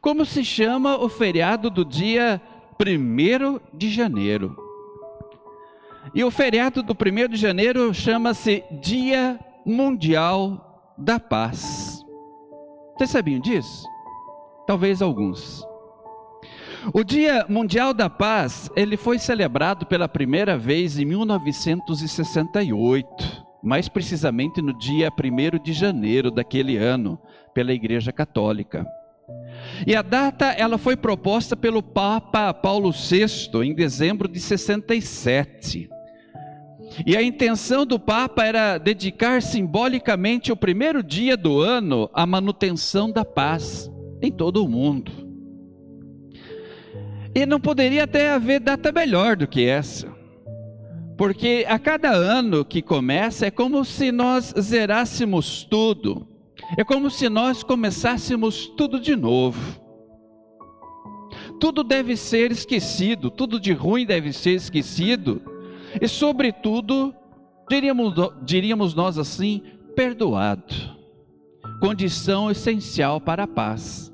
Como se chama o feriado do dia 1 de janeiro? E o feriado do 1 de janeiro chama-se Dia Mundial da Paz. Vocês sabiam disso? Talvez alguns. O Dia Mundial da Paz, ele foi celebrado pela primeira vez em 1968, mais precisamente no dia 1 de janeiro daquele ano, pela Igreja Católica. E a data ela foi proposta pelo Papa Paulo VI em dezembro de 67. E a intenção do Papa era dedicar simbolicamente o primeiro dia do ano à manutenção da paz em todo o mundo. E não poderia até haver data melhor do que essa. Porque a cada ano que começa é como se nós zerássemos tudo. É como se nós começássemos tudo de novo. Tudo deve ser esquecido, tudo de ruim deve ser esquecido. E, sobretudo, diríamos, diríamos nós assim, perdoado. Condição essencial para a paz.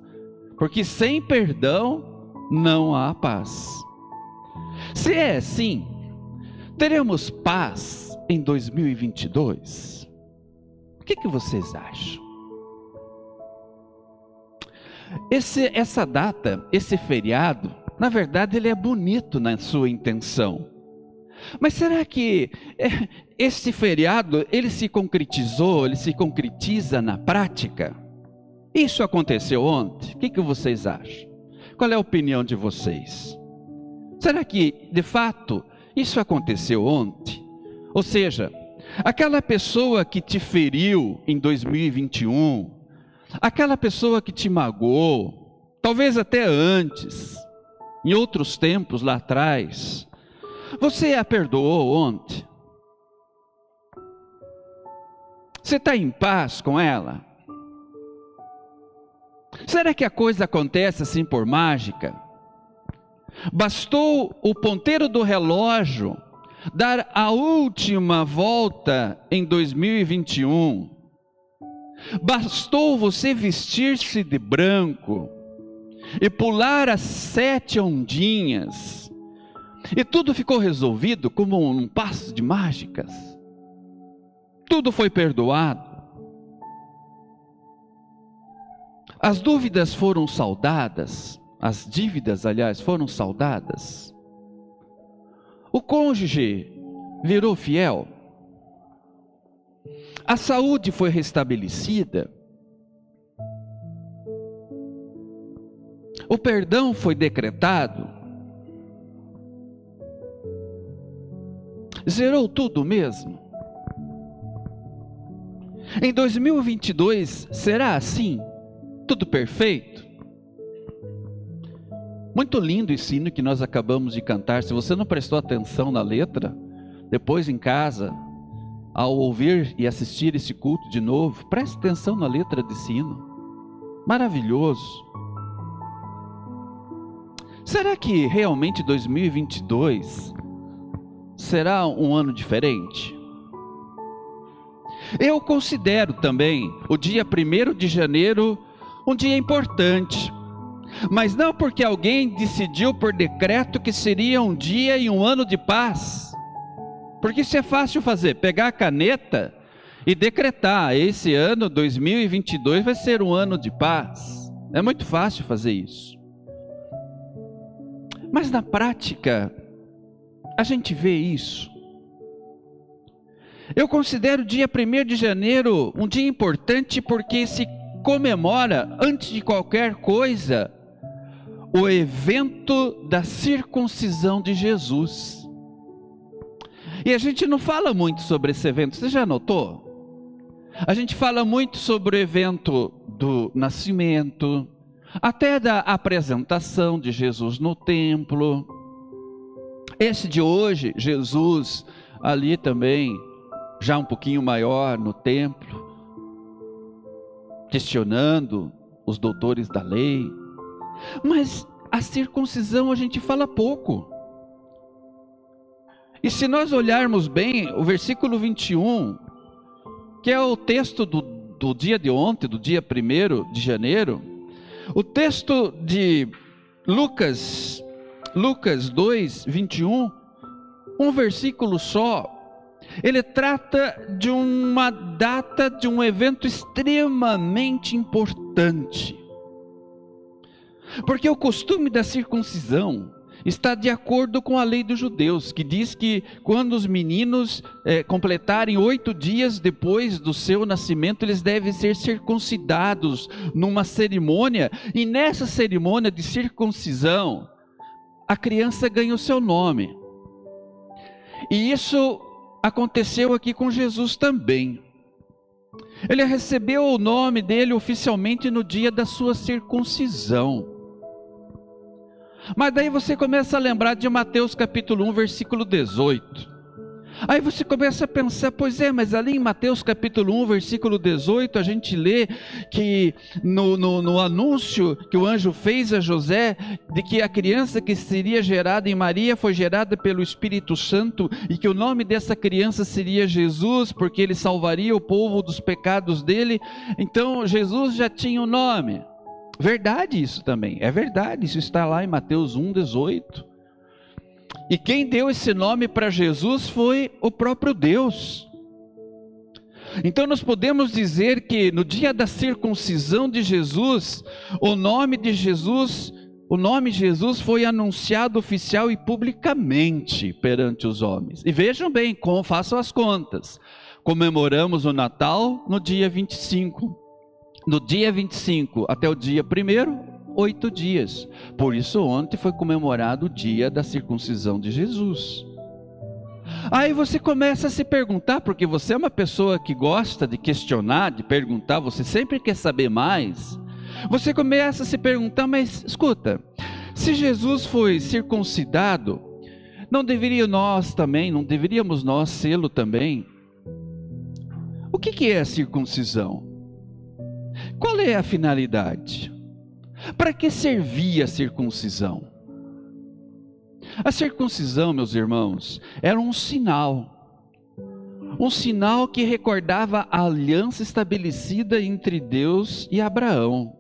Porque sem perdão não há paz. Se é assim, teremos paz em 2022? O que, que vocês acham? Esse, essa data, esse feriado, na verdade, ele é bonito na sua intenção. Mas será que é, esse feriado ele se concretizou, ele se concretiza na prática? Isso aconteceu ontem? O que, que vocês acham? Qual é a opinião de vocês? Será que, de fato, isso aconteceu ontem? Ou seja, aquela pessoa que te feriu em 2021, aquela pessoa que te magoou, talvez até antes, em outros tempos lá atrás, você a perdoou ontem? Você está em paz com ela? Será que a coisa acontece assim por mágica? Bastou o ponteiro do relógio dar a última volta em 2021. Bastou você vestir-se de branco e pular as sete ondinhas, e tudo ficou resolvido como um passo de mágicas. Tudo foi perdoado. As dúvidas foram saudadas, as dívidas, aliás, foram saudadas. O cônjuge virou fiel. A saúde foi restabelecida. O perdão foi decretado. Zerou tudo mesmo. Em 2022 será assim? Tudo perfeito? Muito lindo o ensino que nós acabamos de cantar. Se você não prestou atenção na letra, depois em casa, ao ouvir e assistir esse culto de novo, preste atenção na letra de sino. Maravilhoso. Será que realmente 2022 será um ano diferente? Eu considero também o dia 1 de janeiro um dia importante, mas não porque alguém decidiu por decreto que seria um dia e um ano de paz, porque isso é fácil fazer, pegar a caneta e decretar: esse ano 2022 vai ser um ano de paz. É muito fácil fazer isso. Mas na prática, a gente vê isso. Eu considero o dia 1 de janeiro um dia importante porque se comemora, antes de qualquer coisa, o evento da circuncisão de Jesus. E a gente não fala muito sobre esse evento, você já notou? A gente fala muito sobre o evento do nascimento, até da apresentação de Jesus no templo. Esse de hoje, Jesus ali também, já um pouquinho maior no templo questionando os doutores da lei. Mas a circuncisão a gente fala pouco. E se nós olharmos bem o versículo 21, que é o texto do, do dia de ontem, do dia 1 de janeiro, O texto de Lucas, Lucas 2, 21, um versículo só, ele trata de uma data, de um evento extremamente importante. Porque o costume da circuncisão está de acordo com a lei dos judeus, que diz que quando os meninos é, completarem oito dias depois do seu nascimento, eles devem ser circuncidados numa cerimônia, e nessa cerimônia de circuncisão, a criança ganha o seu nome. E isso aconteceu aqui com Jesus também. Ele recebeu o nome dele oficialmente no dia da sua circuncisão. Mas daí você começa a lembrar de Mateus capítulo 1, versículo 18. Aí você começa a pensar, pois é, mas ali em Mateus capítulo 1, versículo 18, a gente lê que no, no, no, anúncio que o anjo fez a José, de que a criança que seria gerada em Maria foi gerada pelo Espírito Santo e que o nome dessa criança seria Jesus, porque ele salvaria o povo dos pecados dele. Então Jesus já tinha o um nome. Verdade isso também, é verdade, isso está lá em Mateus 1, 18. E quem deu esse nome para Jesus foi o próprio Deus. Então nós podemos dizer que no dia da circuncisão de Jesus, o nome de Jesus, o nome Jesus foi anunciado oficial e publicamente perante os homens. E vejam bem, como façam as contas. Comemoramos o Natal no dia 25. No dia 25 até o dia 1 oito dias. Por isso, ontem foi comemorado o dia da circuncisão de Jesus. Aí você começa a se perguntar, porque você é uma pessoa que gosta de questionar, de perguntar, você sempre quer saber mais. Você começa a se perguntar, mas escuta, se Jesus foi circuncidado, não deveria nós também, não deveríamos nós sê-lo também? O que, que é a circuncisão? Qual é a finalidade? Para que servia a circuncisão? A circuncisão, meus irmãos, era um sinal. Um sinal que recordava a aliança estabelecida entre Deus e Abraão.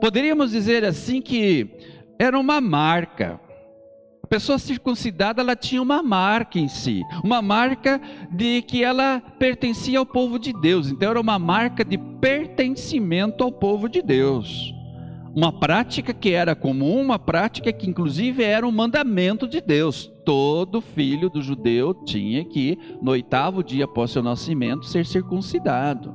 Poderíamos dizer assim que era uma marca. A pessoa circuncidada, ela tinha uma marca em si, uma marca de que ela pertencia ao povo de Deus. Então era uma marca de pertencimento ao povo de Deus uma prática que era comum, uma prática que inclusive era um mandamento de Deus. Todo filho do judeu tinha que, no oitavo dia após seu nascimento, ser circuncidado.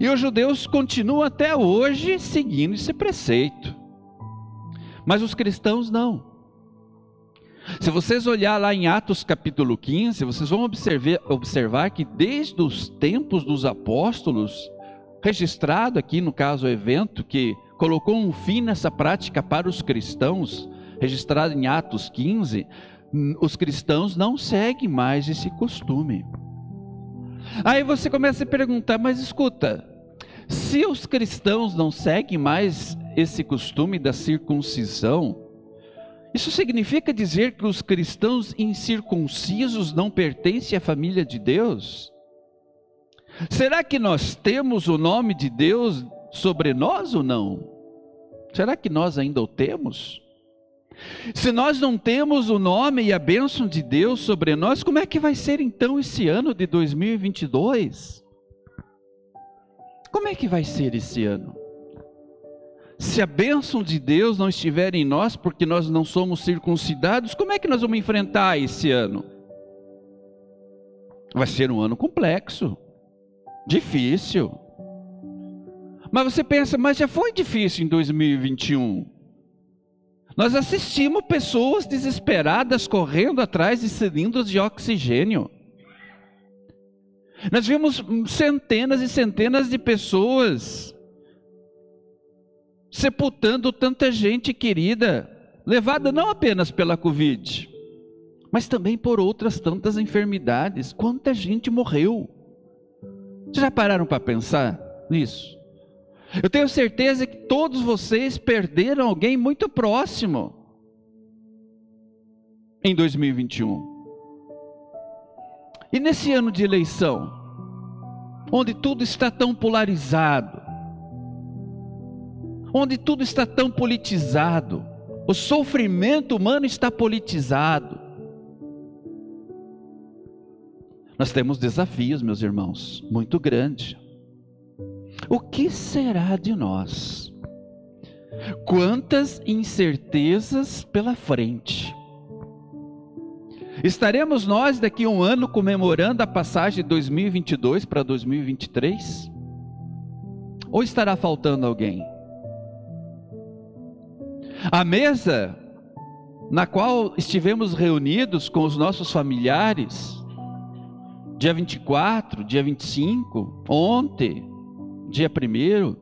E os judeus continuam até hoje seguindo esse preceito. Mas os cristãos não. Se vocês olhar lá em Atos capítulo 15, vocês vão observar, observar que desde os tempos dos apóstolos, registrado aqui no caso o evento que colocou um fim nessa prática para os cristãos, registrado em Atos 15, os cristãos não seguem mais esse costume. Aí você começa a perguntar, mas escuta, se os cristãos não seguem mais esse costume da circuncisão, isso significa dizer que os cristãos incircuncisos não pertencem à família de Deus? Será que nós temos o nome de Deus sobre nós ou não? Será que nós ainda o temos? Se nós não temos o nome e a bênção de Deus sobre nós, como é que vai ser então esse ano de 2022? Como é que vai ser esse ano? Se a bênção de Deus não estiver em nós, porque nós não somos circuncidados, como é que nós vamos enfrentar esse ano? Vai ser um ano complexo, difícil. Mas você pensa, mas já foi difícil em 2021. Nós assistimos pessoas desesperadas correndo atrás de cilindros de oxigênio. Nós vimos centenas e centenas de pessoas sepultando tanta gente querida, levada não apenas pela Covid, mas também por outras tantas enfermidades. Quanta gente morreu? Vocês já pararam para pensar nisso? Eu tenho certeza que todos vocês perderam alguém muito próximo em 2021. E nesse ano de eleição, onde tudo está tão polarizado, onde tudo está tão politizado, o sofrimento humano está politizado. Nós temos desafios, meus irmãos, muito grandes. O que será de nós? Quantas incertezas pela frente. Estaremos nós daqui a um ano comemorando a passagem de 2022 para 2023? Ou estará faltando alguém? A mesa na qual estivemos reunidos com os nossos familiares, dia 24, dia 25, ontem, dia 1,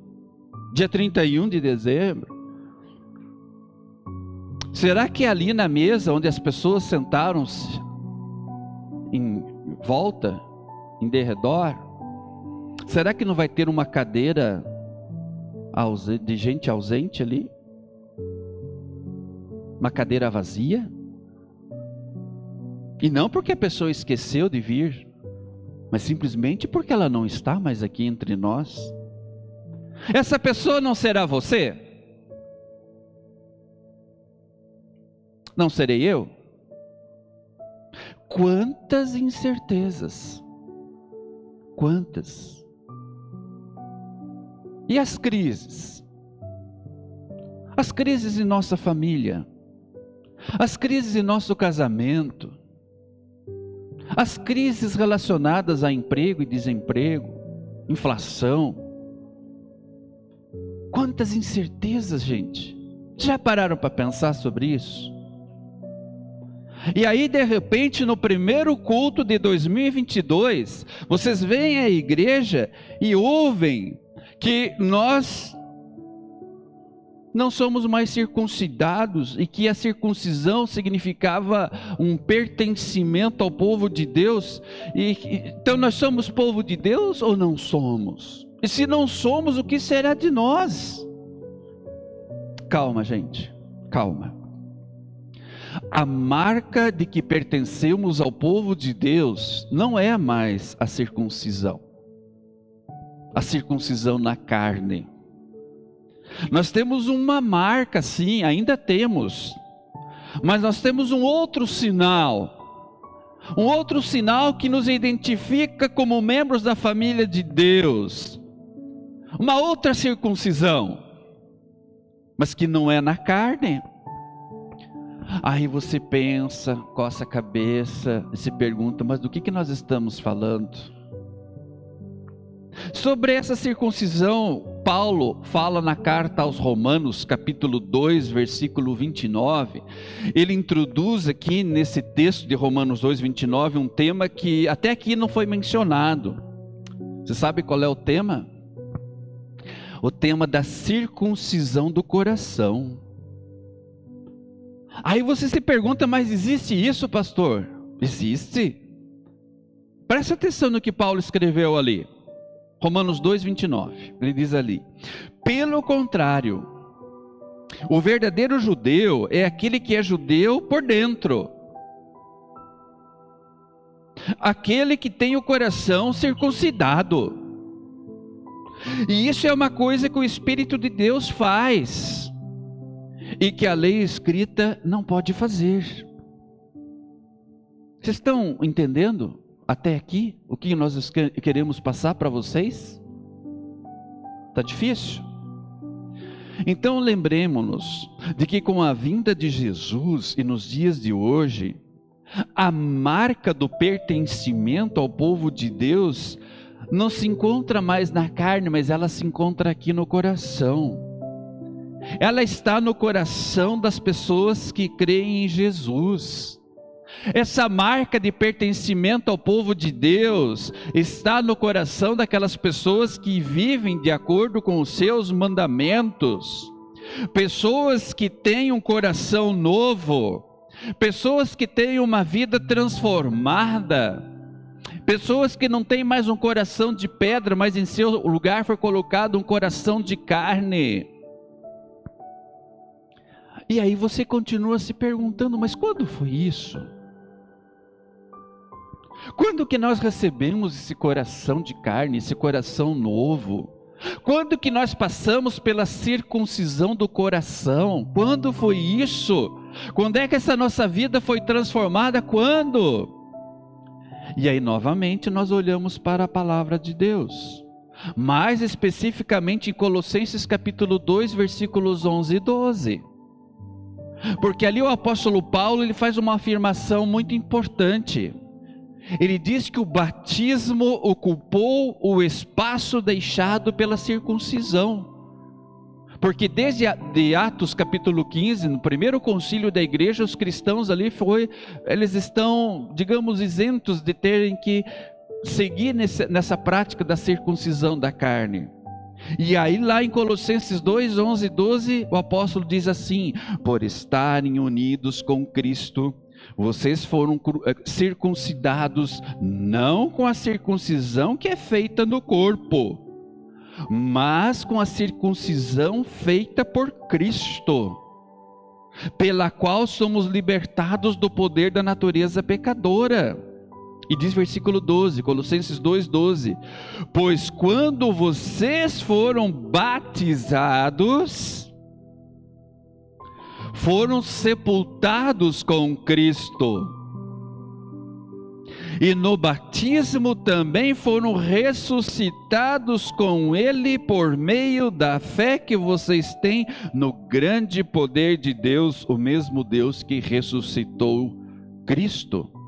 dia 31 de dezembro. Será que ali na mesa onde as pessoas sentaram-se em volta, em derredor, será que não vai ter uma cadeira de gente ausente ali? Uma cadeira vazia? E não porque a pessoa esqueceu de vir, mas simplesmente porque ela não está mais aqui entre nós. Essa pessoa não será você? Não serei eu? Quantas incertezas, quantas. E as crises? As crises em nossa família, as crises em nosso casamento, as crises relacionadas a emprego e desemprego, inflação. Quantas incertezas, gente. Já pararam para pensar sobre isso? E aí, de repente, no primeiro culto de 2022, vocês vêm à igreja e ouvem que nós não somos mais circuncidados e que a circuncisão significava um pertencimento ao povo de Deus. E, então nós somos povo de Deus ou não somos? E se não somos, o que será de nós? Calma, gente, calma. A marca de que pertencemos ao povo de Deus não é mais a circuncisão. A circuncisão na carne nós temos uma marca, sim, ainda temos. Mas nós temos um outro sinal. Um outro sinal que nos identifica como membros da família de Deus. Uma outra circuncisão. Mas que não é na carne. Aí você pensa, coça a cabeça e se pergunta: mas do que, que nós estamos falando? Sobre essa circuncisão, Paulo fala na carta aos Romanos, capítulo 2, versículo 29. Ele introduz aqui nesse texto de Romanos 2, 29, um tema que até aqui não foi mencionado. Você sabe qual é o tema? O tema da circuncisão do coração. Aí você se pergunta, mas existe isso, pastor? Existe. Preste atenção no que Paulo escreveu ali. Romanos 2, 29. Ele diz ali: Pelo contrário, o verdadeiro judeu é aquele que é judeu por dentro. Aquele que tem o coração circuncidado. E isso é uma coisa que o Espírito de Deus faz. E que a lei escrita não pode fazer. Vocês estão entendendo? Até aqui o que nós queremos passar para vocês? Está difícil? Então lembremos-nos de que com a vinda de Jesus e nos dias de hoje, a marca do pertencimento ao povo de Deus não se encontra mais na carne, mas ela se encontra aqui no coração. Ela está no coração das pessoas que creem em Jesus. Essa marca de pertencimento ao povo de Deus está no coração daquelas pessoas que vivem de acordo com os seus mandamentos. Pessoas que têm um coração novo, pessoas que têm uma vida transformada, pessoas que não têm mais um coração de pedra, mas em seu lugar foi colocado um coração de carne. E aí você continua se perguntando, mas quando foi isso? Quando que nós recebemos esse coração de carne, esse coração novo? Quando que nós passamos pela circuncisão do coração? Quando foi isso? Quando é que essa nossa vida foi transformada? Quando? E aí novamente nós olhamos para a palavra de Deus. Mais especificamente em Colossenses capítulo 2, versículos 11 e 12. Porque ali o apóstolo Paulo ele faz uma afirmação muito importante. Ele diz que o batismo ocupou o espaço deixado pela circuncisão. Porque desde de Atos capítulo 15, no primeiro concílio da igreja, os cristãos ali foi, eles estão, digamos, isentos de terem que seguir nessa, nessa prática da circuncisão da carne. E aí, lá em Colossenses 2, 11 e 12, o apóstolo diz assim: Por estarem unidos com Cristo, vocês foram eh, circuncidados não com a circuncisão que é feita no corpo, mas com a circuncisão feita por Cristo, pela qual somos libertados do poder da natureza pecadora. E diz versículo 12, Colossenses 2:12: Pois quando vocês foram batizados, foram sepultados com Cristo. E no batismo também foram ressuscitados com Ele por meio da fé que vocês têm no grande poder de Deus, o mesmo Deus que ressuscitou Cristo.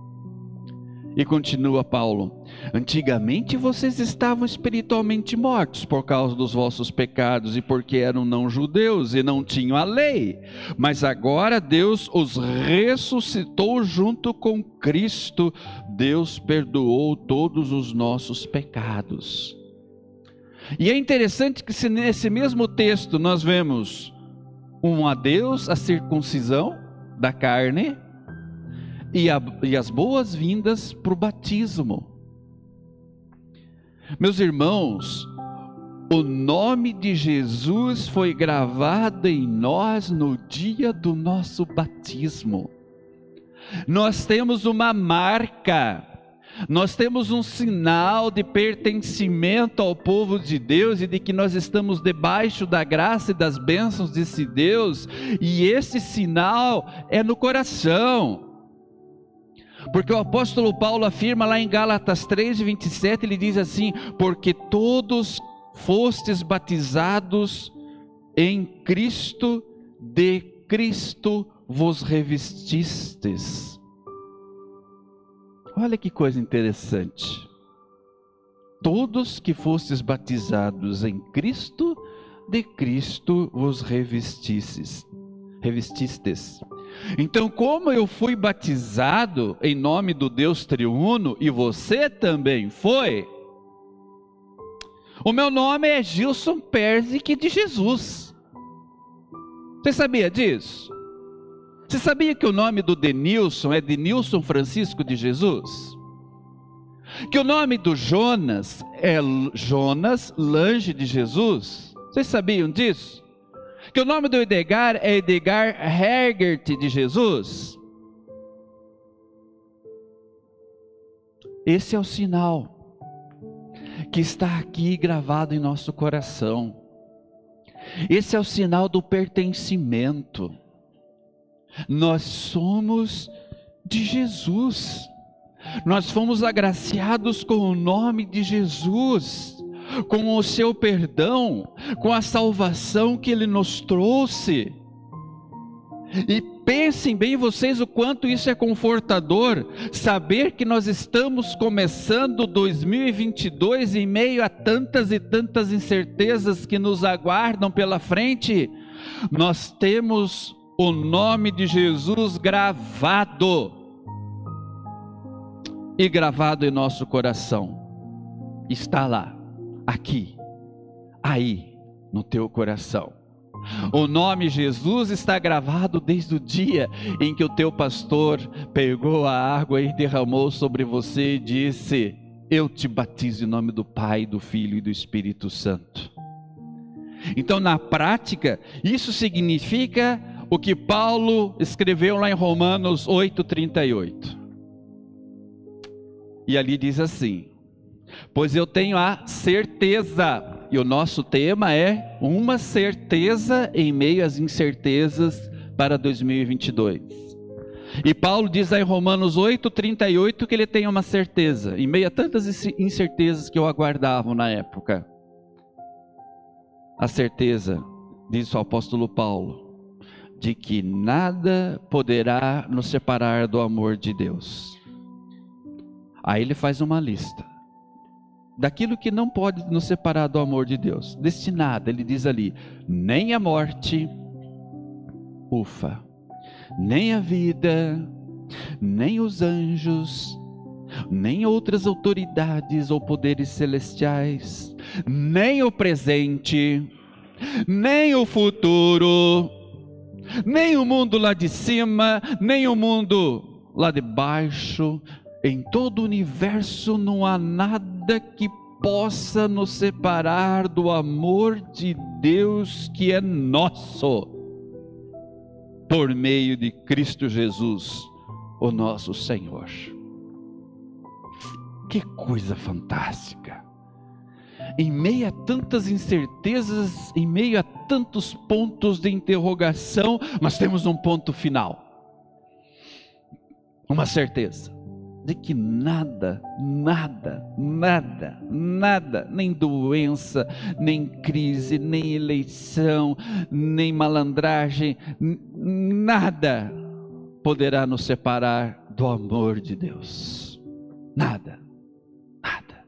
E continua Paulo: Antigamente vocês estavam espiritualmente mortos por causa dos vossos pecados e porque eram não-judeus e não tinham a lei. Mas agora Deus os ressuscitou junto com Cristo. Deus perdoou todos os nossos pecados. E é interessante que se nesse mesmo texto nós vemos um adeus à circuncisão da carne e, a, e as boas-vindas para o batismo. Meus irmãos, o nome de Jesus foi gravado em nós no dia do nosso batismo. Nós temos uma marca, nós temos um sinal de pertencimento ao povo de Deus e de que nós estamos debaixo da graça e das bênçãos desse Deus, e esse sinal é no coração. Porque o apóstolo Paulo afirma lá em Gálatas 3, 27, ele diz assim: Porque todos fostes batizados em Cristo, de Cristo vos revestistes. Olha que coisa interessante. Todos que fostes batizados em Cristo, de Cristo vos revestistes. Revestistes. Então, como eu fui batizado em nome do Deus triuno e você também foi, o meu nome é Gilson Persic de Jesus. Você sabia disso? Você sabia que o nome do Denilson é Denilson Francisco de Jesus? Que o nome do Jonas é Jonas Lange de Jesus? Vocês sabiam disso? Que o nome do Edgar é Edgar Hergert de Jesus. Esse é o sinal que está aqui gravado em nosso coração. Esse é o sinal do pertencimento. Nós somos de Jesus. Nós fomos agraciados com o nome de Jesus com o seu perdão, com a salvação que ele nos trouxe. E pensem bem vocês o quanto isso é confortador, saber que nós estamos começando 2022 em meio a tantas e tantas incertezas que nos aguardam pela frente. Nós temos o nome de Jesus gravado e gravado em nosso coração. Está lá aqui, aí, no teu coração. O nome Jesus está gravado desde o dia em que o teu pastor pegou a água e derramou sobre você e disse: Eu te batizo em nome do Pai, do Filho e do Espírito Santo. Então, na prática, isso significa o que Paulo escreveu lá em Romanos 8,38. E ali diz assim: Pois eu tenho a certeza, e o nosso tema é uma certeza em meio às incertezas para 2022. E Paulo diz aí em Romanos 8:38 que ele tem uma certeza, em meio a tantas incertezas que o aguardavam na época. A certeza, diz o apóstolo Paulo, de que nada poderá nos separar do amor de Deus. Aí ele faz uma lista daquilo que não pode nos separar do amor de Deus. Destinada, ele diz ali, nem a morte, ufa, nem a vida, nem os anjos, nem outras autoridades ou poderes celestiais, nem o presente, nem o futuro, nem o mundo lá de cima, nem o mundo lá de baixo, em todo o universo não há nada que possa nos separar do amor de Deus que é nosso, por meio de Cristo Jesus, o nosso Senhor. Que coisa fantástica! Em meio a tantas incertezas, em meio a tantos pontos de interrogação, mas temos um ponto final. Uma certeza de que nada, nada, nada, nada, nem doença, nem crise, nem eleição, nem malandragem, nada poderá nos separar do amor de Deus. Nada, nada.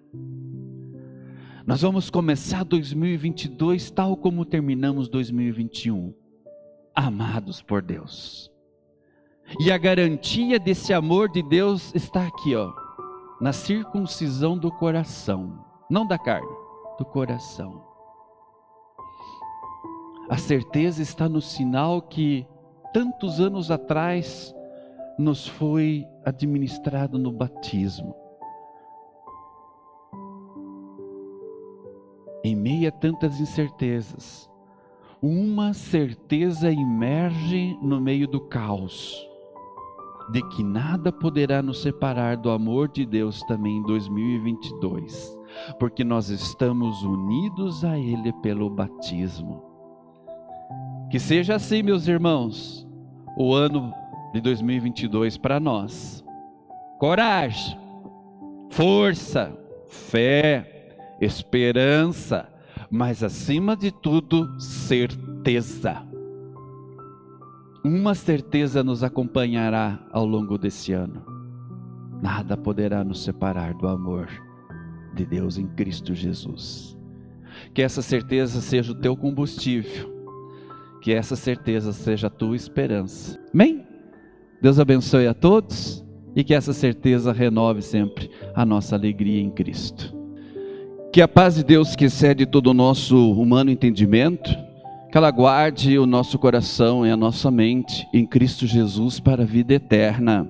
Nós vamos começar 2022 tal como terminamos 2021, amados por Deus e a garantia desse amor de Deus está aqui, ó, na circuncisão do coração, não da carne, do coração. A certeza está no sinal que tantos anos atrás nos foi administrado no batismo. Em meio a tantas incertezas, uma certeza emerge no meio do caos de que nada poderá nos separar do amor de Deus também em 2022, porque nós estamos unidos a Ele pelo batismo. Que seja assim, meus irmãos, o ano de 2022 para nós. Coragem, força, fé, esperança, mas acima de tudo, certeza uma certeza nos acompanhará ao longo desse ano: nada poderá nos separar do amor de Deus em Cristo Jesus. Que essa certeza seja o teu combustível, que essa certeza seja a tua esperança. Amém? Deus abençoe a todos e que essa certeza renove sempre a nossa alegria em Cristo. Que a paz de Deus, que excede todo o nosso humano entendimento, que ela guarde o nosso coração e a nossa mente em Cristo Jesus para a vida eterna.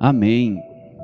Amém.